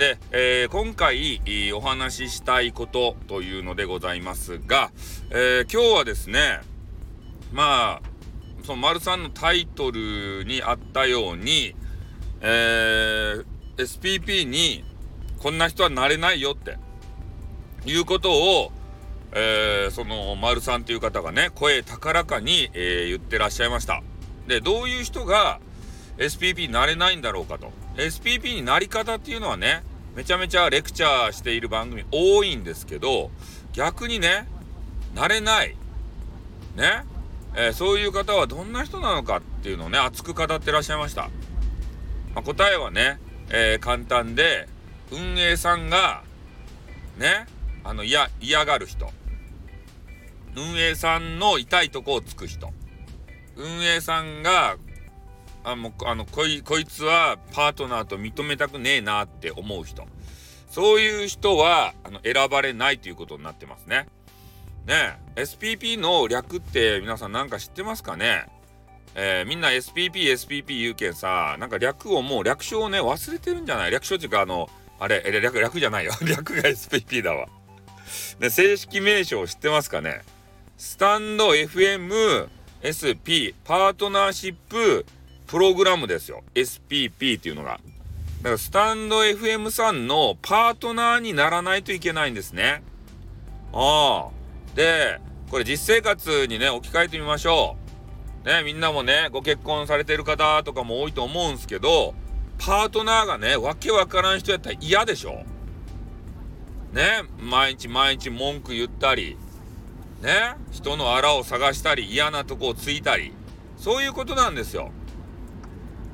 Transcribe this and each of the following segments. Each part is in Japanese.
で、えー、今回お話ししたいことというのでございますが、えー、今日はですねまあその丸さんのタイトルにあったように、えー、SPP にこんな人はなれないよっていうことを、えー、その丸さんという方がね声高らかに、えー、言ってらっしゃいました。でどういう人が SPP になれないんだろうかと。SPP になり方っていうのはねめちゃめちゃレクチャーしている番組多いんですけど逆にねなれない。ね、えー、そういう方はどんな人なのかっていうのをね熱く語ってらっしゃいました、まあ、答えはね、えー、簡単で運営さんがねあの嫌がる人。運営さんの痛いとこをつく人。運営さんがあもうあのこいこいつはパートナーと認めたくねえなって思う人そういう人はあの選ばれないということになってますね。ね SPP の略って皆さんなんか知ってますかね？えー、みんな SPP、SPP 言うけんさ、なんか略をもう略称をね、忘れてるんじゃない？略称っていうか、あの、あれ、略、略じゃないよ。略が SPP だわ。で、正式名称知ってますかね？スタンド FM、SP、パートナーシップ、プログラムですよ。SPP っていうのが。だからスタンド FM さんのパートナーにならないといけないんですね。ああ。で、これ実生活にね、置き換えてみましょう。ね、みんなもね、ご結婚されてる方とかも多いと思うんすけど、パートナーがね、わけわからん人やったら嫌でしょね、毎日毎日文句言ったり、ね、人のあらを探したり、嫌なとこをついたり、そういうことなんですよ。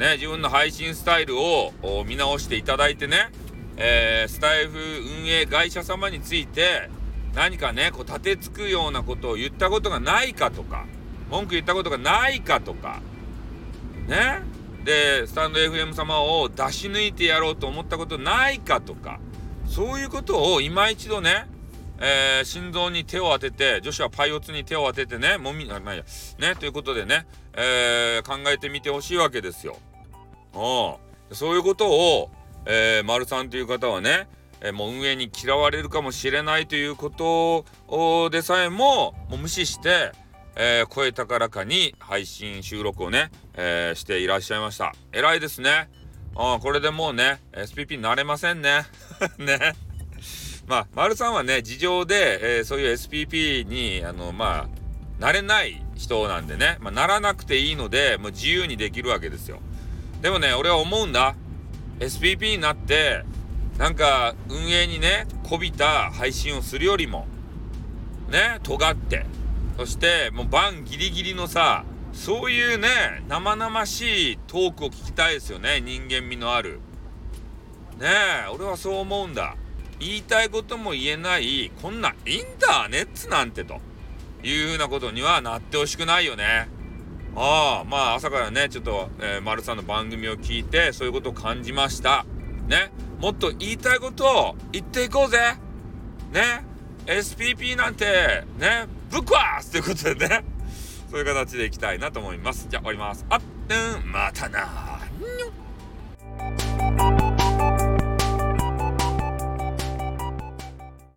ね、自分の配信スタイルを見直していただいてね、えー、スタイフ運営会社様について何かね、こう立てつくようなことを言ったことがないかとか、文句言ったことがないかとか、ね、で、スタンド FM 様を出し抜いてやろうと思ったことないかとか、そういうことを今一度ね、えー、心臓に手を当てて、女子はパイオツに手を当ててね、もみ、あ、まあ、いや、ね、ということでね、えー、考えてみてほしいわけですよ。うん。そういうことを、えー、丸さんという方はね、えー、もう運営に嫌われるかもしれないということでさえも、もう無視して、えー、声高らかに配信収録をね、えー、していらっしゃいました。偉いですね。あこれでもうね、SPP になれませんね。ね。まあ、丸さんはね、事情で、えー、そういう SPP に、あの、まあ、なれない人なんでね、まあ、ならなくていいので、もう自由にできるわけですよ。でもね、俺は思うんだ。SPP になって、なんか運営にね、こびた配信をするよりも、ね、尖って、そしてもうバンギリギリのさ、そういうね、生々しいトークを聞きたいですよね、人間味のある。ねえ、俺はそう思うんだ。言いたいことも言えない、こんなインターネットなんてというふうなことにはなってほしくないよね。ああ、まあ朝からね、ちょっと、えー、丸さんの番組を聞いて、そういうことを感じました。ね。もっと言いたいことを言っていこうぜ。ね。SPP なんて、ね、ぶっ壊すということでね。そういう形でいきたいなと思います。じゃあ終わります。あっ、うん、またな